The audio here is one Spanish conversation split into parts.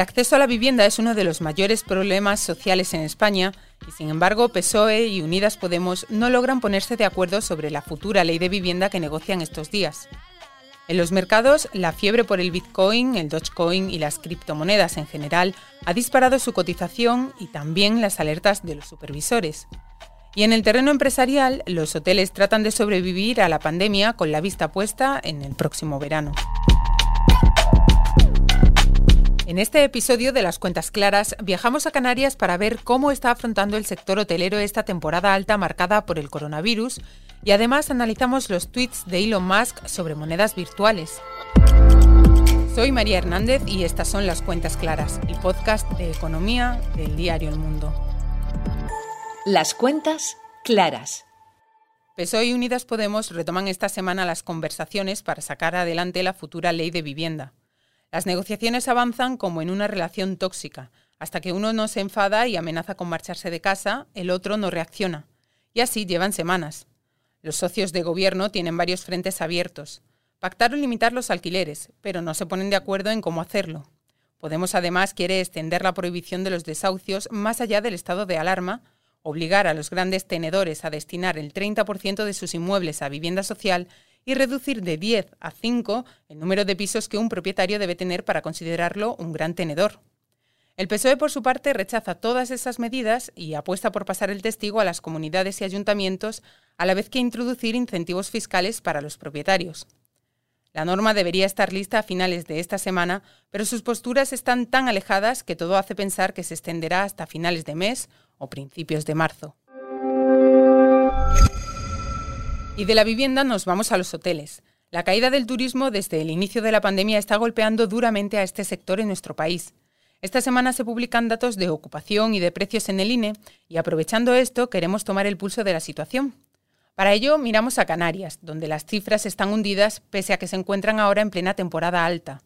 El acceso a la vivienda es uno de los mayores problemas sociales en España y, sin embargo, PSOE y Unidas Podemos no logran ponerse de acuerdo sobre la futura ley de vivienda que negocian estos días. En los mercados, la fiebre por el Bitcoin, el Dogecoin y las criptomonedas en general ha disparado su cotización y también las alertas de los supervisores. Y en el terreno empresarial, los hoteles tratan de sobrevivir a la pandemia con la vista puesta en el próximo verano. En este episodio de Las Cuentas Claras viajamos a Canarias para ver cómo está afrontando el sector hotelero esta temporada alta marcada por el coronavirus y además analizamos los tweets de Elon Musk sobre monedas virtuales. Soy María Hernández y estas son Las Cuentas Claras, el podcast de economía del diario El Mundo. Las Cuentas Claras. PSOE y Unidas Podemos retoman esta semana las conversaciones para sacar adelante la futura ley de vivienda. Las negociaciones avanzan como en una relación tóxica, hasta que uno no se enfada y amenaza con marcharse de casa, el otro no reacciona. Y así llevan semanas. Los socios de gobierno tienen varios frentes abiertos. Pactaron limitar los alquileres, pero no se ponen de acuerdo en cómo hacerlo. Podemos además quiere extender la prohibición de los desahucios más allá del estado de alarma, obligar a los grandes tenedores a destinar el 30% de sus inmuebles a vivienda social y reducir de 10 a 5 el número de pisos que un propietario debe tener para considerarlo un gran tenedor. El PSOE, por su parte, rechaza todas esas medidas y apuesta por pasar el testigo a las comunidades y ayuntamientos, a la vez que introducir incentivos fiscales para los propietarios. La norma debería estar lista a finales de esta semana, pero sus posturas están tan alejadas que todo hace pensar que se extenderá hasta finales de mes o principios de marzo. Y de la vivienda nos vamos a los hoteles. La caída del turismo desde el inicio de la pandemia está golpeando duramente a este sector en nuestro país. Esta semana se publican datos de ocupación y de precios en el INE y aprovechando esto queremos tomar el pulso de la situación. Para ello miramos a Canarias, donde las cifras están hundidas pese a que se encuentran ahora en plena temporada alta.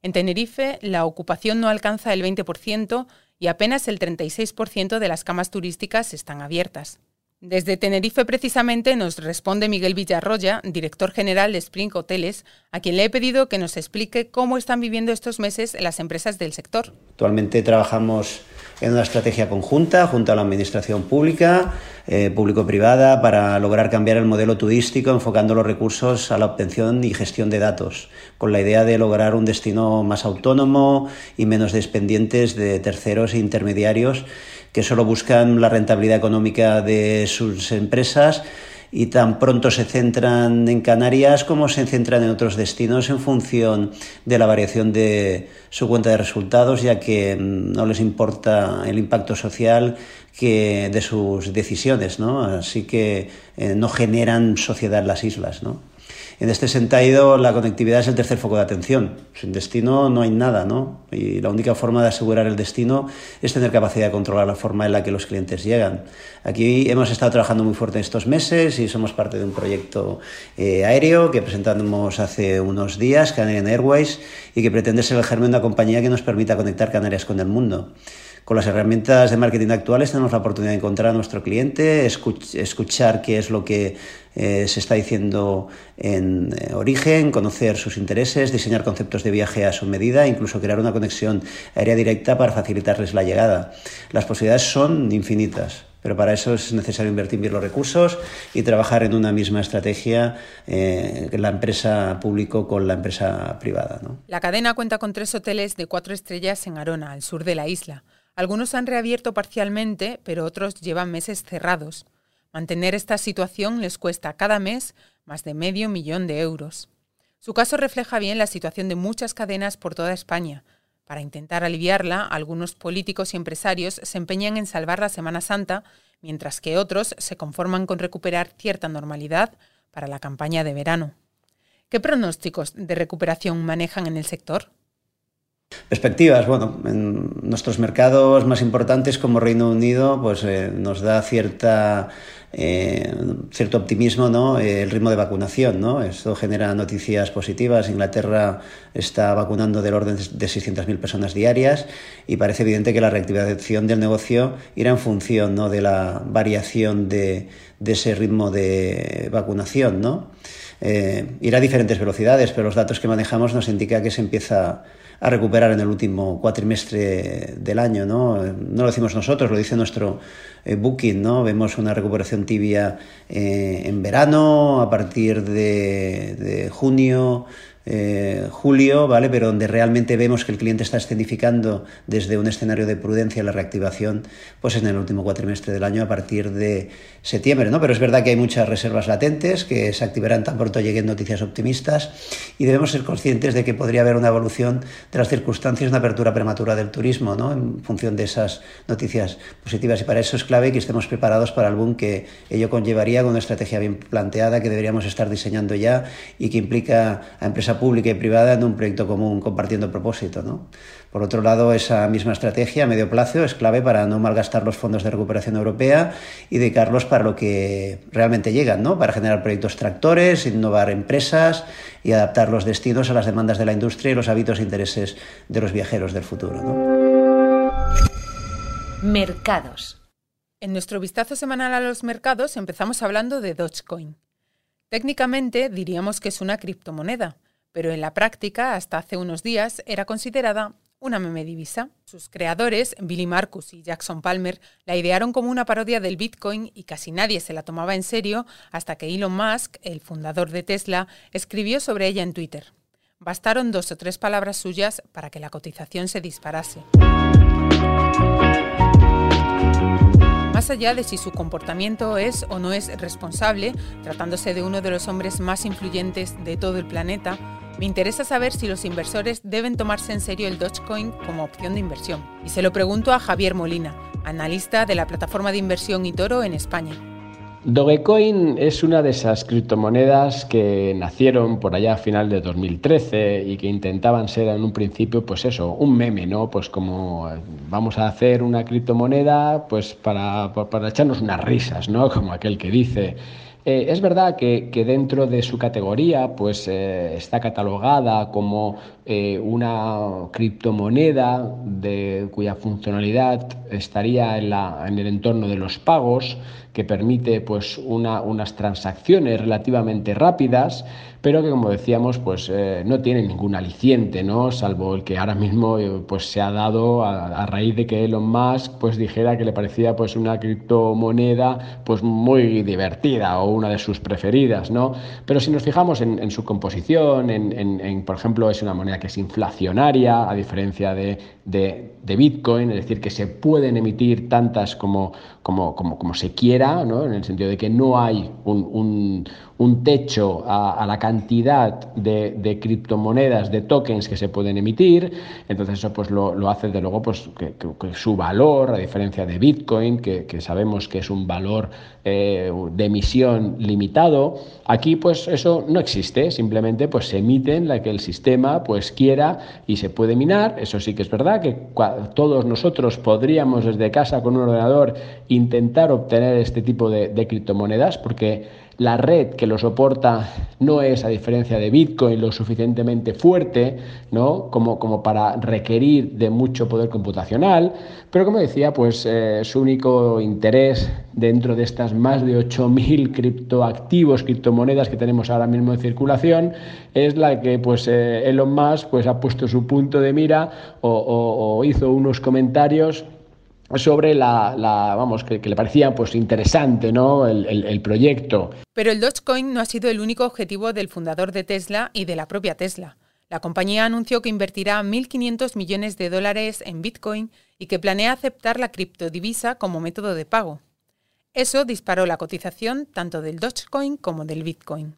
En Tenerife la ocupación no alcanza el 20% y apenas el 36% de las camas turísticas están abiertas. Desde Tenerife precisamente nos responde Miguel Villarroya, director general de Spring Hoteles, a quien le he pedido que nos explique cómo están viviendo estos meses las empresas del sector. Actualmente trabajamos en una estrategia conjunta junto a la Administración Pública, eh, público-privada, para lograr cambiar el modelo turístico enfocando los recursos a la obtención y gestión de datos, con la idea de lograr un destino más autónomo y menos dependientes de terceros e intermediarios que solo buscan la rentabilidad económica de sus empresas y tan pronto se centran en Canarias como se centran en otros destinos en función de la variación de su cuenta de resultados, ya que mm, no les importa el impacto social que de sus decisiones, ¿no? Así que eh, no generan sociedad las islas, ¿no? En este sentido, la conectividad es el tercer foco de atención. Sin destino no hay nada, ¿no? Y la única forma de asegurar el destino es tener capacidad de controlar la forma en la que los clientes llegan. Aquí hemos estado trabajando muy fuerte estos meses y somos parte de un proyecto eh, aéreo que presentamos hace unos días, Canadian Airways, y que pretende ser el germen de una compañía que nos permita conectar Canarias con el mundo. Con las herramientas de marketing actuales tenemos la oportunidad de encontrar a nuestro cliente, escuchar qué es lo que eh, se está diciendo en eh, origen, conocer sus intereses, diseñar conceptos de viaje a su medida, incluso crear una conexión aérea directa para facilitarles la llegada. Las posibilidades son infinitas. Pero para eso es necesario invertir bien los recursos y trabajar en una misma estrategia, eh, la empresa público con la empresa privada. La cadena cuenta con tres hoteles de cuatro estrellas en Arona, al sur de la isla. Algunos han reabierto parcialmente, pero otros llevan meses cerrados. Mantener esta situación les cuesta cada mes más de medio millón de euros. Su caso refleja bien la situación de muchas cadenas por toda España. Para intentar aliviarla, algunos políticos y empresarios se empeñan en salvar la Semana Santa, mientras que otros se conforman con recuperar cierta normalidad para la campaña de verano. ¿Qué pronósticos de recuperación manejan en el sector? Perspectivas, bueno, en nuestros mercados más importantes como Reino Unido, pues eh, nos da cierta eh, cierto optimismo ¿no? Eh, el ritmo de vacunación. ¿no? Esto genera noticias positivas. Inglaterra está vacunando del orden de 600.000 personas diarias y parece evidente que la reactivación del negocio irá en función ¿no? de la variación de, de ese ritmo de vacunación. ¿no? Eh, irá a diferentes velocidades, pero los datos que manejamos nos indican que se empieza a recuperar en el último cuatrimestre del año. No, no lo decimos nosotros, lo dice nuestro eh, booking. ¿no? Vemos una recuperación tibia eh, en verano, a partir de junio, eh, julio, ¿vale? Pero donde realmente vemos que el cliente está escenificando desde un escenario de prudencia la reactivación, pues en el último cuatrimestre del año a partir de septiembre, ¿no? Pero es verdad que hay muchas reservas latentes que se activarán tan pronto lleguen noticias optimistas y debemos ser conscientes de que podría haber una evolución de las circunstancias, una apertura prematura del turismo, ¿no? En función de esas noticias positivas y para eso es clave que estemos preparados para el boom que ello conllevaría con una estrategia bien planteada que deberíamos estar diseñando ya y que implica a empresas pública y privada en un proyecto común compartiendo propósito. ¿no? Por otro lado, esa misma estrategia a medio plazo es clave para no malgastar los fondos de recuperación europea y dedicarlos para lo que realmente llegan, ¿no? para generar proyectos tractores, innovar empresas y adaptar los destinos a las demandas de la industria y los hábitos e intereses de los viajeros del futuro. Mercados. En nuestro vistazo semanal a los mercados empezamos hablando de Dogecoin. Técnicamente diríamos que es una criptomoneda, pero en la práctica, hasta hace unos días, era considerada una meme divisa. Sus creadores, Billy Marcus y Jackson Palmer, la idearon como una parodia del Bitcoin y casi nadie se la tomaba en serio hasta que Elon Musk, el fundador de Tesla, escribió sobre ella en Twitter. Bastaron dos o tres palabras suyas para que la cotización se disparase. Más allá de si su comportamiento es o no es responsable, tratándose de uno de los hombres más influyentes de todo el planeta, me interesa saber si los inversores deben tomarse en serio el Dogecoin como opción de inversión. Y se lo pregunto a Javier Molina, analista de la plataforma de inversión Itoro en España. Dogecoin es una de esas criptomonedas que nacieron por allá a final de 2013 y que intentaban ser en un principio, pues eso, un meme, ¿no? Pues como vamos a hacer una criptomoneda, pues para, para echarnos unas risas, ¿no? Como aquel que dice. Eh, es verdad que, dentro de su categoría pues, eh, está catalogada como eh, una criptomoneda de, cuya funcionalidad estaría en, la, en, el entorno de los pagos, que permite pues, una, unas transacciones relativamente rápidas, pero que como decíamos pues eh, no tiene ningún aliciente, ¿no? salvo el que ahora mismo eh, pues se ha dado a, raíz de que Elon Musk pues dijera que le parecía pues una criptomoneda pues muy divertida o una de sus preferidas, ¿no? Pero si nos fijamos en, su composición, en, por ejemplo es una moneda que es inflacionaria a diferencia de, de, Bitcoin, es decir, que se pueden emitir tantas como, como, como, como se quiera, en el sentido de que no hay un un techo a, la cantidad de, criptomonedas, de tokens que se pueden emitir. Entonces eso pues lo, hace de luego pues que, su valor, a diferencia de Bitcoin, que, sabemos que es un valor eh, de emisión limitado, aquí pues eso no existe, simplemente pues se emiten la que el sistema pues quiera y se puede minar. Eso sí que es verdad que todos nosotros podríamos desde casa con un ordenador intentar obtener este tipo de, de criptomonedas porque la red que lo soporta no es, a diferencia de Bitcoin, lo suficientemente fuerte ¿no? como, como para requerir de mucho poder computacional, pero como decía, pues eh, su único interés dentro de estas más de 8.000 criptoactivos, criptomonedas que tenemos ahora mismo en circulación, es la que pues, eh, Elon Musk pues, ha puesto su punto de mira o hizo unos comentarios sobre la, vamos, que, le parecía pues interesante, ¿no? El, el, proyecto. Pero el Dogecoin no ha sido el único objetivo del fundador de Tesla y de la propia Tesla. La compañía anunció que invertirá 1.500 millones de dólares en Bitcoin y que planea aceptar la criptodivisa como método de pago. Eso disparó la cotización tanto del Dogecoin como del Bitcoin.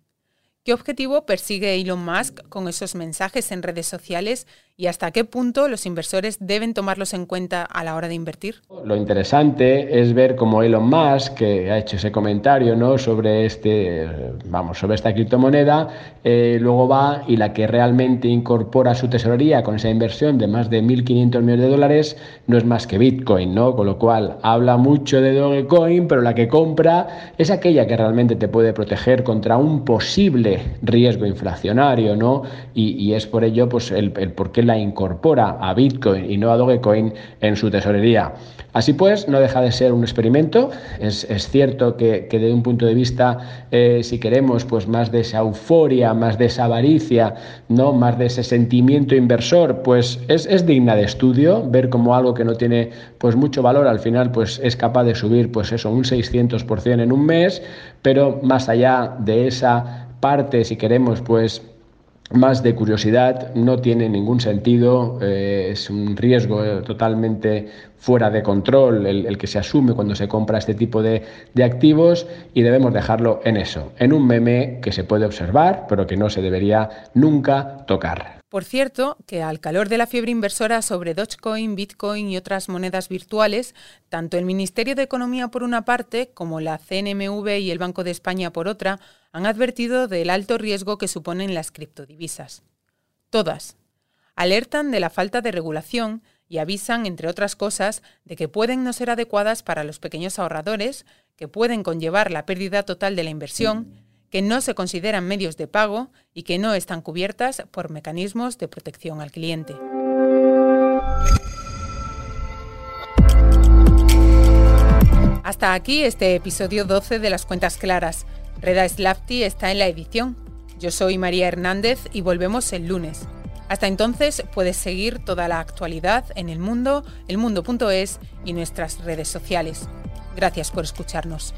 ¿Qué objetivo persigue Elon Musk con esos mensajes en redes sociales y hasta qué punto los inversores deben tomarlos en cuenta a la hora de invertir? Lo interesante es ver cómo Elon Musk, que ha hecho ese comentario ¿no? sobre, este, vamos, sobre esta criptomoneda, eh, luego va y la que realmente incorpora su tesorería con esa inversión de más de 1.500 millones de dólares no es más que Bitcoin, ¿no? con lo cual habla mucho de Dogecoin, pero la que compra es aquella que realmente te puede proteger contra un posible riesgo inflacionario, ¿no? Y, es por ello pues, el, el por qué la incorpora a Bitcoin y no a Dogecoin en su tesorería. Así pues, no deja de ser un experimento. Es, cierto que, desde un punto de vista, eh, si queremos, pues más de esa euforia, más de esa avaricia, ¿no? más de ese sentimiento inversor, pues es, digna de estudio, ver cómo algo que no tiene pues mucho valor al final pues es capaz de subir pues eso, un 600% en un mes, pero más allá de esa parte, si queremos, pues más de curiosidad, no tiene ningún sentido, eh, es un riesgo totalmente fuera de control el, que se asume cuando se compra este tipo de, de, activos y debemos dejarlo en eso, en un meme que se puede observar, pero que no se debería nunca tocar. Por cierto, que al calor de la fiebre inversora sobre Dogecoin, Bitcoin y otras monedas virtuales, tanto el Ministerio de Economía por una parte como la CNMV y el Banco de España por otra han advertido del alto riesgo que suponen las criptodivisas. Todas. Alertan de la falta de regulación y avisan, entre otras cosas, de que pueden no ser adecuadas para los pequeños ahorradores, que pueden conllevar la pérdida total de la inversión, que no se consideran medios de pago y que no están cubiertas por mecanismos de protección al cliente. Hasta aquí este episodio 12 de las cuentas claras. Reda Slafty está en la edición. Yo soy María Hernández y volvemos el lunes. Hasta entonces puedes seguir toda la actualidad en el mundo, elmundo.es y nuestras redes sociales. Gracias por escucharnos.